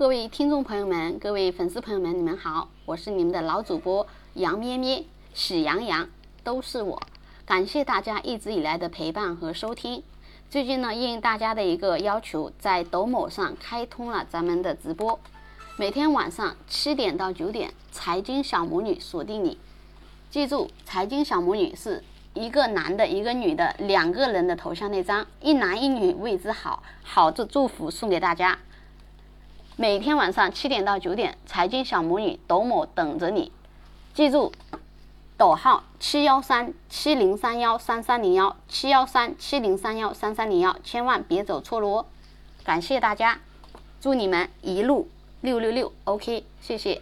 各位听众朋友们，各位粉丝朋友们，你们好，我是你们的老主播杨咩咩，喜羊羊都是我。感谢大家一直以来的陪伴和收听。最近呢，应大家的一个要求，在抖某上开通了咱们的直播，每天晚上七点到九点，财经小魔女锁定你。记住，财经小魔女是一个男的，一个女的，两个人的头像那张，一男一女为之好，好的祝福送给大家。每天晚上七点到九点，财经小魔女抖某等着你。记住，抖号七幺三七零三幺三三零幺七幺三七零三幺三三零幺，千万别走错路哦。感谢大家，祝你们一路六六六，OK，谢谢。